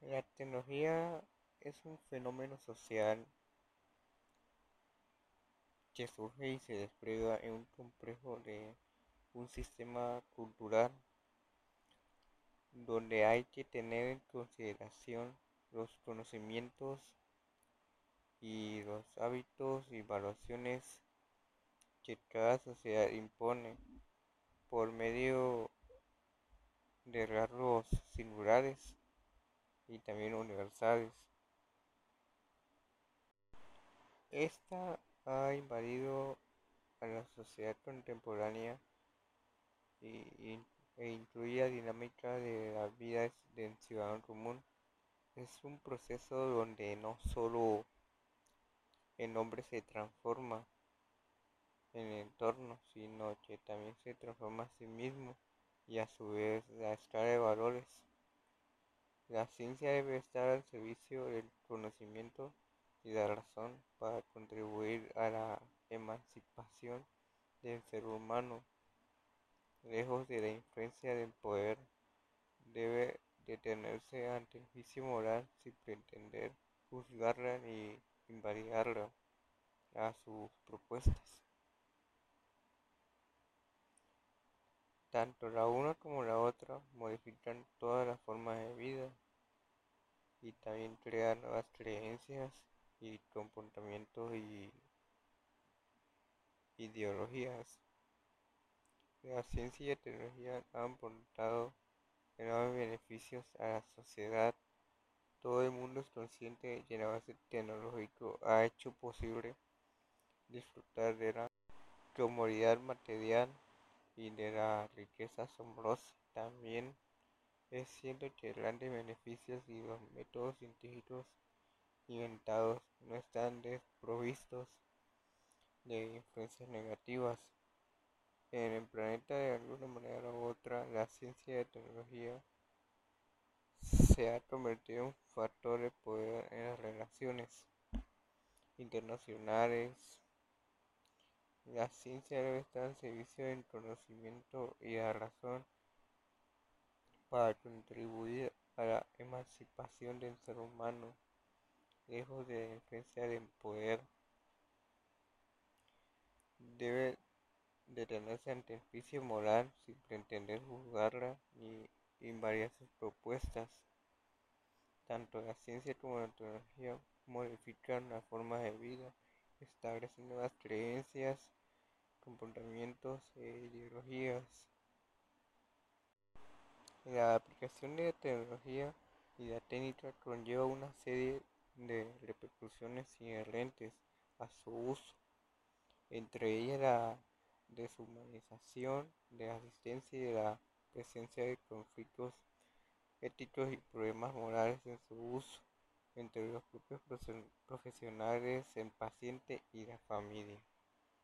La tecnología es un fenómeno social que surge y se despliega en un complejo de un sistema cultural donde hay que tener en consideración los conocimientos y los hábitos y evaluaciones que cada sociedad impone por medio de rasgos singulares y también universales. Esta ha invadido a la sociedad contemporánea e incluye la dinámica de la vida del ciudadano común. Es un proceso donde no solo el hombre se transforma en el entorno, sino que también se transforma a sí mismo y a su vez la escala de valores. La ciencia debe estar al servicio del conocimiento y la razón para contribuir a la emancipación del ser humano. Lejos de la influencia del poder, debe detenerse ante el juicio moral sin pretender juzgarla ni invalidarla a sus propuestas. Tanto la una como la otra modifican todas las formas de vida y también crean nuevas creencias y comportamientos y ideologías. La ciencia y la tecnología han aportado enormes beneficios a la sociedad. Todo el mundo es consciente de que el avance tecnológico ha hecho posible disfrutar de la comodidad material y de la riqueza asombrosa. También es cierto que grandes beneficios y los métodos científicos inventados no están desprovistos de influencias negativas. En el planeta, de alguna manera u otra, la ciencia y la tecnología se ha convertido en un factor de poder en las relaciones internacionales. La ciencia debe estar al servicio del conocimiento y la razón para contribuir a la emancipación del ser humano, lejos de la influencia del poder. Debe detenerse ante el juicio moral sin pretender juzgarla ni invalidar sus propuestas. Tanto la ciencia como la tecnología modifican la forma de vida, establecen nuevas creencias, comportamientos e ideologías. La aplicación de la tecnología y la técnica conlleva una serie de repercusiones inherentes a su uso, entre ellas la deshumanización de la asistencia y la presencia de conflictos éticos y problemas morales en su uso entre los propios profesionales, el paciente y la familia.